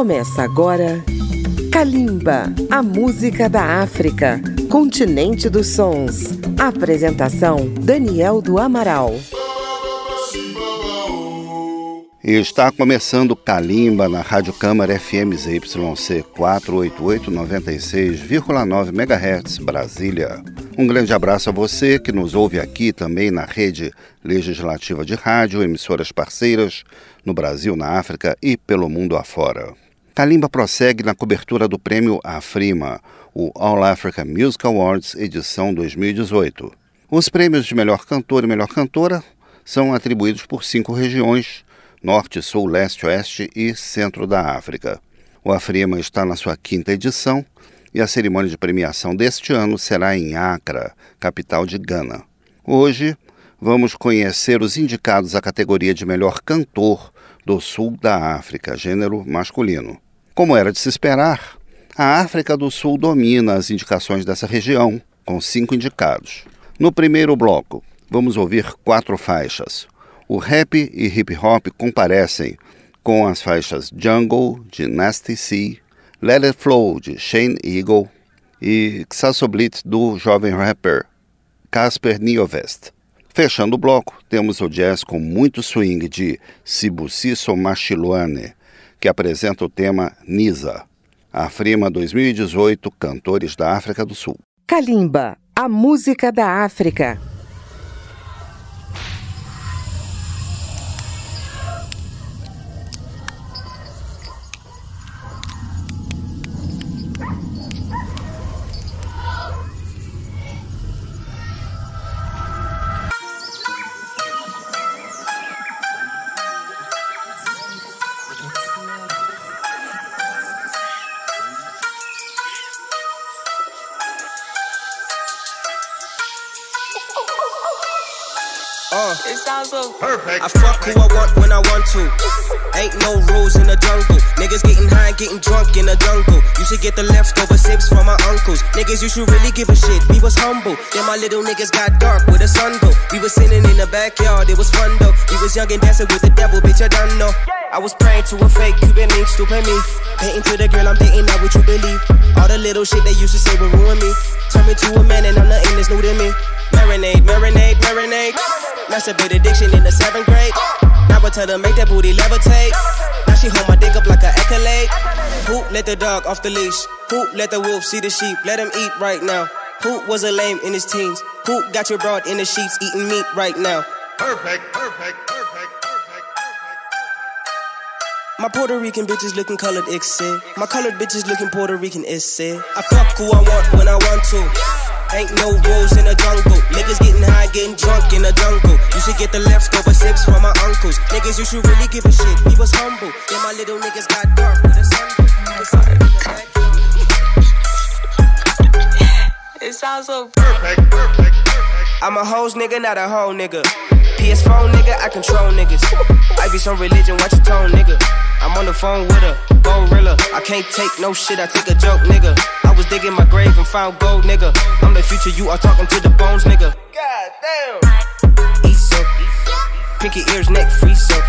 Começa agora Kalimba, a música da África, continente dos sons. Apresentação Daniel do Amaral. Está começando Kalimba na Rádio Câmara FM ZYC 488 96,9 MHz Brasília. Um grande abraço a você que nos ouve aqui também na rede legislativa de rádio, emissoras parceiras no Brasil, na África e pelo mundo afora. Kalimba prossegue na cobertura do prêmio Afrima, o All Africa Music Awards edição 2018. Os prêmios de melhor cantor e melhor cantora são atribuídos por cinco regiões: Norte, Sul, Leste, Oeste e Centro da África. O Afrima está na sua quinta edição e a cerimônia de premiação deste ano será em Accra, capital de Gana. Hoje vamos conhecer os indicados à categoria de melhor cantor do sul da África, gênero masculino. Como era de se esperar, a África do Sul domina as indicações dessa região, com cinco indicados. No primeiro bloco, vamos ouvir quatro faixas. O rap e hip hop comparecem com as faixas Jungle, de Nasty C, Let It Flow, de Shane Eagle, e Xasoblit, do jovem rapper Casper Niovest. Fechando o bloco, temos o jazz com muito swing de Sibusiso Machiluane, que apresenta o tema Nisa. A Frima 2018, Cantores da África do Sul. Kalimba, a música da África. Perfect. I fuck who I want when I want to. Ain't no rules in the jungle. Niggas getting high, getting drunk in the jungle. You should get the leftover sips from my uncles. Niggas, you should really give a shit. We was humble. Then my little niggas got dark with a sun. We was sitting in the backyard, it was fun though. We was young and dancing with the devil, bitch, I done know. I was praying to a fake Cuban link, stupid me. Painting to the girl I'm dating, not what you believe. All the little shit they used to say would ruin me. Turn me to a man and I'm nothing that's new to me. Marinade, marinade, marinade. Masturbate addiction in the seventh grade. Now I tell her make that booty levitate. Now she hold my dick up like an accolade. Who let the dog off the leash? Who let the wolf see the sheep? Let him eat right now. Who was a lame in his teens? Who got your broad in the sheets eating meat right now? Perfect, perfect, perfect, perfect, My Puerto Rican bitches looking colored, it's My colored bitches looking Puerto Rican, it's I fuck who I want when I want to. Ain't no rules in the jungle. Niggas getting high, getting drunk in the jungle. You should get the leftover sips from my uncles. Niggas, you should really give a shit. We was humble. Then my little niggas got dark with the sun. It sounds so perfect, perfect, perfect. I'm a hoes nigga, not a hoe nigga. PS4 nigga, I control niggas. I be some religion, watch your tone, nigga. On the phone with a gorilla. I can't take no shit, I take a joke, nigga. I was digging my grave and found gold, nigga. I'm the future, you are talking to the bones, nigga. God damn. East up. Pinky ears, neck freeze up.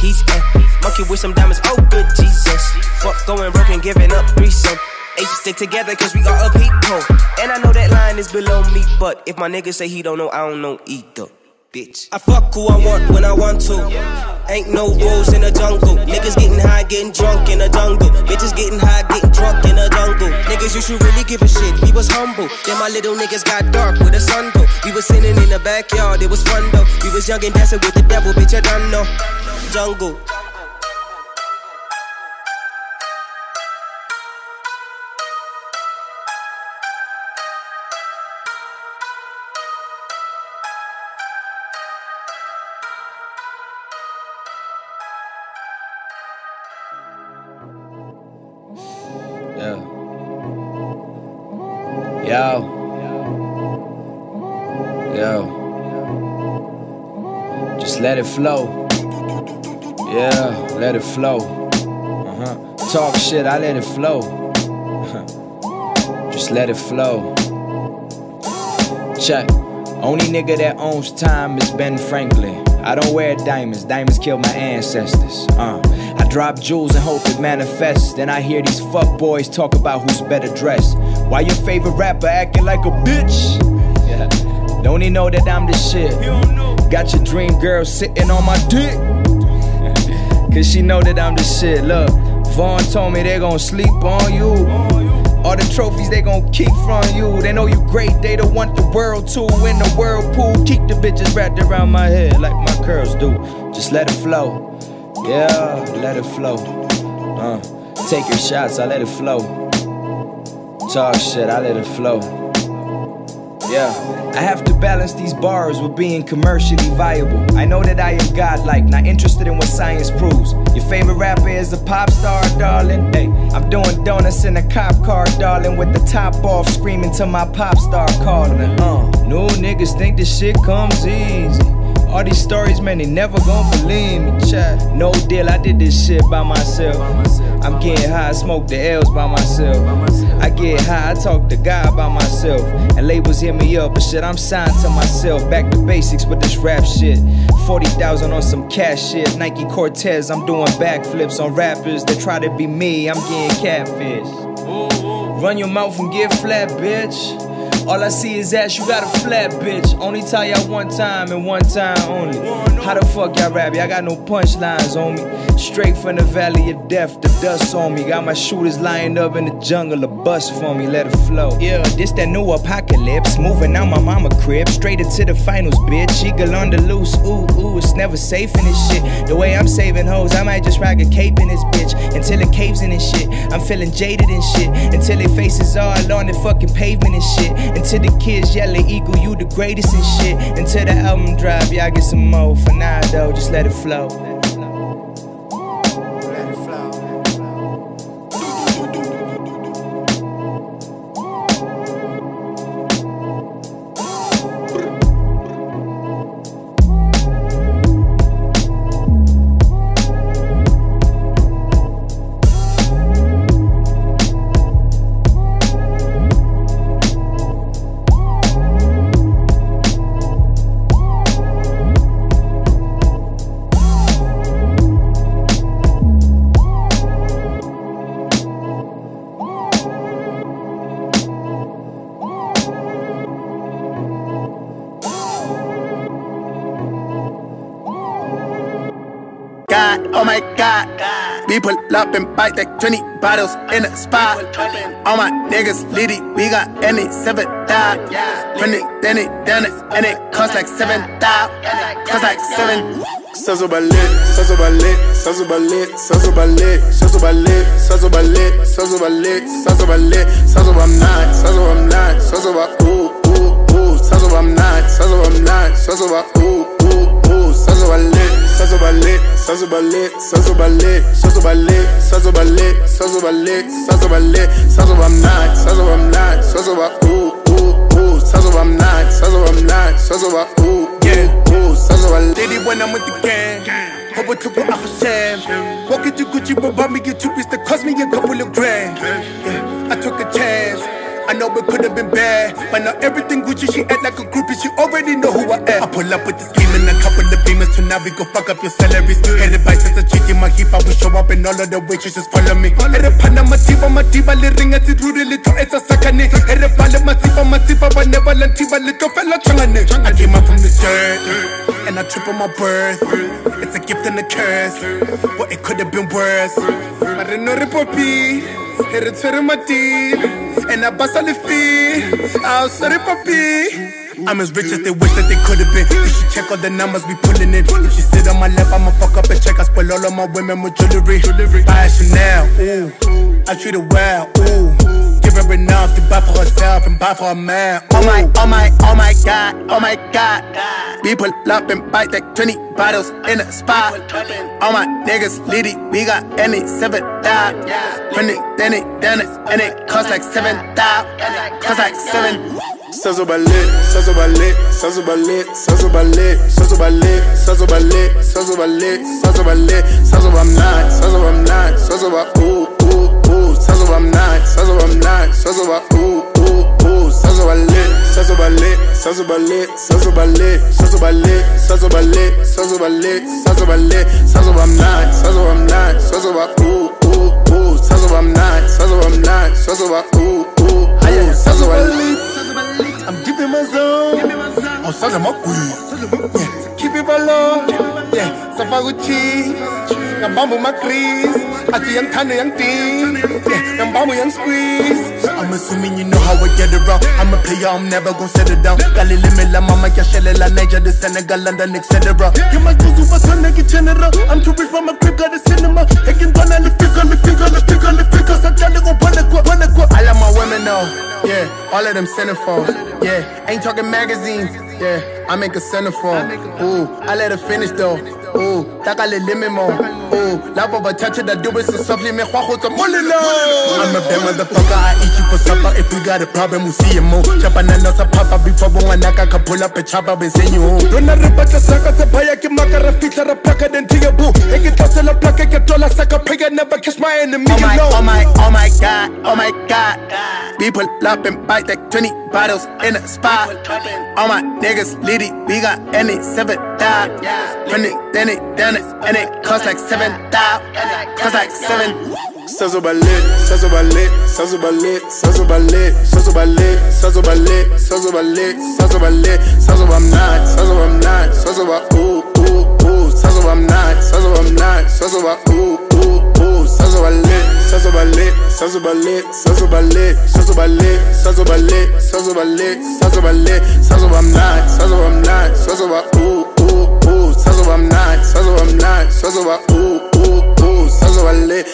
He's a monkey with some diamonds, oh good Jesus. Fuck going broke and giving up threesome. Eight stick together cause we are a people. And I know that line is below me, but if my nigga say he don't know, I don't know either. Bitch. I fuck who I want when I want to. Ain't no rules in the jungle. Niggas getting high, getting drunk in the jungle. Bitches getting high, getting drunk in the jungle. Niggas, you should really give a shit. We was humble. Then my little niggas got dark with a sun though. We was sitting in the backyard, it was fun though. We was young and dancing with the devil, bitch, I don't know. Jungle. Yo. Yo. Just let it flow. Yeah, let it flow. Uh-huh. Talk shit, I let it flow. Just let it flow. Check. Only nigga that owns time is Ben Franklin. I don't wear diamonds, diamonds killed my ancestors. Uh, I drop jewels and hope it manifests. Then I hear these fuck boys talk about who's better dressed. Why your favorite rapper acting like a bitch? Yeah. Don't he know that I'm the shit? Got your dream girl sitting on my dick. Cause she know that I'm the shit. Look, Vaughn told me they gon' sleep on you. All the trophies they gon' keep from you. They know you great, they don't want the world to. In the whirlpool, keep the bitches wrapped around my head like my curls do. Just let it flow. Yeah, let it flow. Uh, take your shots, I let it flow. Talk shit, I let it flow. Yeah, I have to balance these bars with being commercially viable. I know that I am godlike, not interested in what science proves. Your favorite rapper is a pop star, darling. Hey, I'm doing donuts in a cop car, darling, with the top off, screaming to my pop star calling. Uh, no niggas think this shit comes easy. All these stories, man, they never gon' believe me. Chat. No deal, I did this shit by myself. I'm getting high, smoke the L's by myself. I get high, I talk to God by myself. And labels hit me up, but shit, I'm signed to myself. Back to basics with this rap shit. 40,000 on some cash shit. Nike Cortez, I'm doing backflips on rappers that try to be me. I'm getting catfish. Run your mouth and get flat, bitch. All I see is ass, you got a flat bitch. Only tell y'all one time and one time only. How the fuck y'all rap? Y'all got no punchlines on me. Straight from the valley of death, the dust on me. Got my shooters lined up in the jungle, a bus for me, let it flow. Yeah, this that new apocalypse. Moving out my mama crib, straight into the finals, bitch. Eagle on the loose, ooh, ooh, it's never safe in this shit. The way I'm saving hoes, I might just rock a cape in this bitch until it caves in this shit. I'm feeling jaded and shit until their faces all on the fucking pavement and shit. Until the kids yelling, Eagle, you the greatest and shit. Until the album drop, y'all get some more. For now, though, just let it flow. We pull up and bite like 20 bottles in a spot. All my niggas litty, we got any seven thou. Run it, then it, done it, and it cost like seven thou. Cost like seven. Sazo ballet, sazo ballet, sazo ballet, sazo ballet, sazo ballet, sazo ballet, sazo ballet, sazo ballet, sazo I'm not, sazo I'm not, sazo ba ooh ooh ooh, sazo I'm not, sazo I'm not, sazo ooh ooh, sazo ballet, sazo ballet, sazo ballet, sazo ballet, sazo ballet, sazo ballet, sazo ballet, sazo ballet, sazo I'm not, sazo I'm not, sazo ba ooh ooh ooh, sazo I'm not, sazo I'm not, sazo ba ooh yeah ooh, sazo ballet. Did it when I'm with the gang. Hope it took a Hashem. Walk into Gucci, but buy me a two piece that cost me a couple of grand. I know it could have been bad, but now everything Gucci, she act like a groupie, she already know who I am. I pull up with the scheme and a couple of beamers, so now we go fuck up your salaries. Headed by a chick in my heap, I will show up and all of the waitresses follow me. Ere pana matiba matiba le ringa ti ruri le to etsa sakane. Ere pale matiba matiba ba never let tiba le to fella changane. I came up from the dirt, and I trip on my birth. It's a gift and a curse, but it could have been worse. But I know the poppy, ere tsere matile. And I bust all the fee. I'll sorry, papi. I'm as rich as they wish that they could have been. You should check all the numbers we pulling in. If she sit on my lap, I'ma fuck up and check. I spoil all of my women with jewelry. Buy a Chanel, ooh. I treat her well, ooh. Give enough to buy for herself and buy for a man. Oh my, oh my, oh my god, oh my god. We pull up and bite like 20 bottles in a spot. All my niggas litty, we got any seven thou. Run it, then it, then it, and it cost like seven thou. Cost like seven. Sazo ballet, sazo ballet, sazo ballet, sazo ballet, sazo ballet, sazo ballet, sazo ballet, sazo ballet, sazo I'm not, sazo I'm not, sazo ba ooh ooh ooh, sazo I'm not, sazo I'm not, sazo ba ooh ooh ooh, sazo ballet. Sazo ballet, sazo ballet, sazo ballet, sazo ballet, sazo ballet, sazo ballet, sazo ballet, sazo I'm not, sazo I'm not, sazo ba ooh ooh ooh, sazo I'm not, sazo I'm not, sazo ba ooh ooh ooh, sazo ballet. I'm deep in my zone. Oh, sazo mo Yeah, keep it below. Yeah, safaguchi. Ngambamba yang tanda yang ting. Ngambamba yang squeeze. I'm assuming you know how I get around. I'm a player, I'm never gonna settle down. Gali limit la mama ya shelle Niger, the Senegal, London, etc. You might go super son, nigga general. I'm too rich for my crib, got a cinema. Hekin dona le figure, le figure, le figure, le figure. Sa jale gon pone kwa, pone kwa. I let my women know. Yeah, all of them centerfolds. Yeah, ain't talking magazines. Yeah, I make a centerfold. Ooh, I let her finish though. Ooh, taka le limit more love of attention that bathathe dadobe so softly me hwa go tswa mo lela I'm a bad motherfucker I eat you for supper. If we got a problem you see mo Chapa nana sa papa before bongwana ka ka pull up a chapa be say you Don't a rip at the sucker the paya ke a fitla ra paka den fitla ra plaka then tia boo. E ke tlotse la plaka ke tola saka pega never kiss my enemy. Oh my, oh my, oh my god, oh my god. People up and bite like 20 bottles in a spot. All my niggas litty, we got any seven dog. Run it, then it, done it, and it cost like seven dog. Cost like seven. Sazo ballet, sazo ballet, sazo ballet, sazo ballet, sazo ballet, sazo ballet, sazo ballet, sazo ballet, sazo I'm not, sazo I'm not, sazo sans balai, sans balai, sans balai, sans balai, sans balai, sans balai, sans I'm not, sans am not, sans ooh ooh ooh, sans I'm not, sans I'm not, sans ooh ooh ooh, sans balai.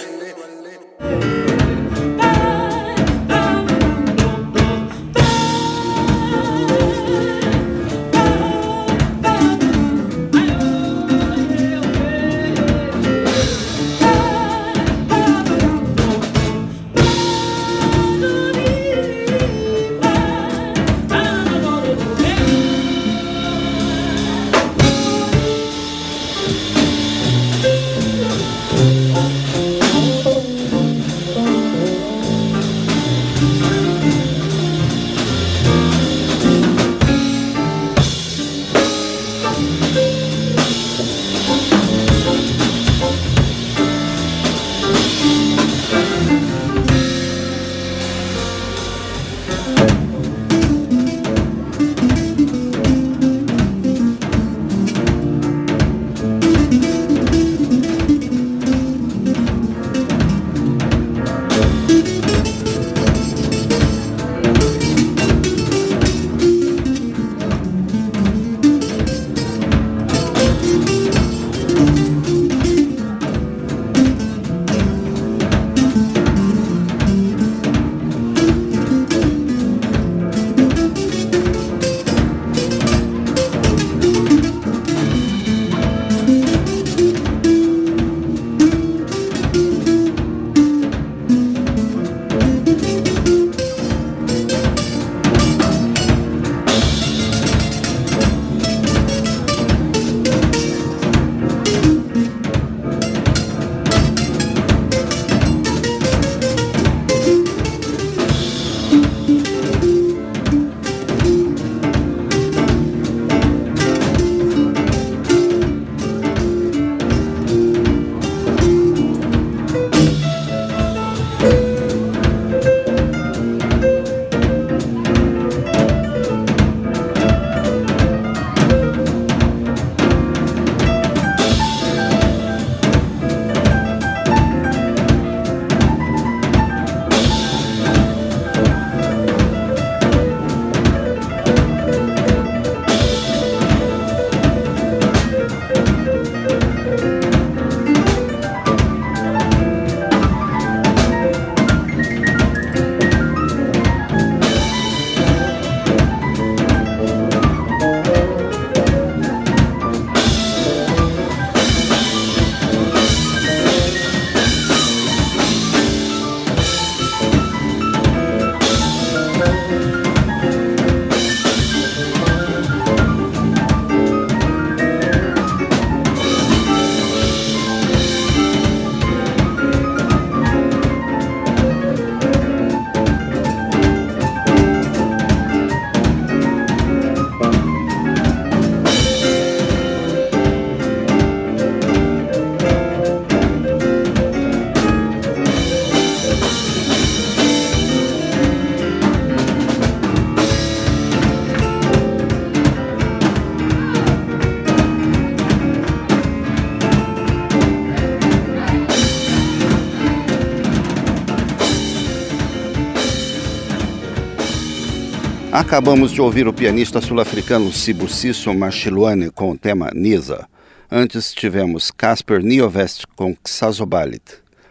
Acabamos de ouvir o pianista sul-africano Sibusiso Machiluane com o tema Nisa. Antes tivemos Casper Niovest com Xazobalit.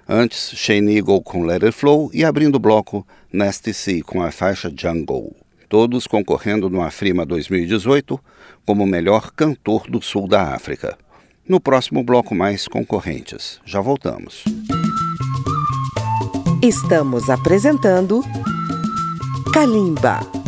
Antes, Shane Eagle com Let It Flow e abrindo o bloco Nasty Sea com a faixa Jungle. Todos concorrendo no Afrima 2018 como melhor cantor do sul da África. No próximo bloco, mais concorrentes. Já voltamos. Estamos apresentando Kalimba.